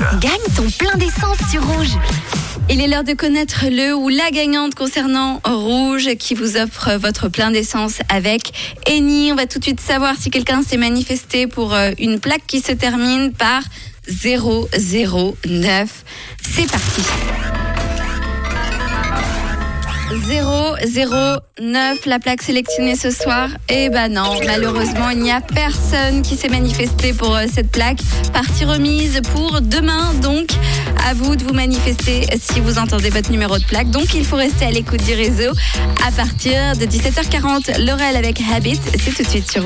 Gagne ton plein d'essence sur Rouge. Il est l'heure de connaître le ou la gagnante concernant Rouge qui vous offre votre plein d'essence avec Eni. On va tout de suite savoir si quelqu'un s'est manifesté pour euh, une plaque qui se termine par 009. C'est parti. 009, la plaque sélectionnée ce soir. Eh ben non, malheureusement, il n'y a personne qui s'est manifesté pour euh, cette plaque. Partie remise pour demain, donc à vous de vous manifester si vous entendez votre numéro de plaque. Donc il faut rester à l'écoute du réseau à partir de 17h40. Laurel avec Habit, c'est tout de suite sur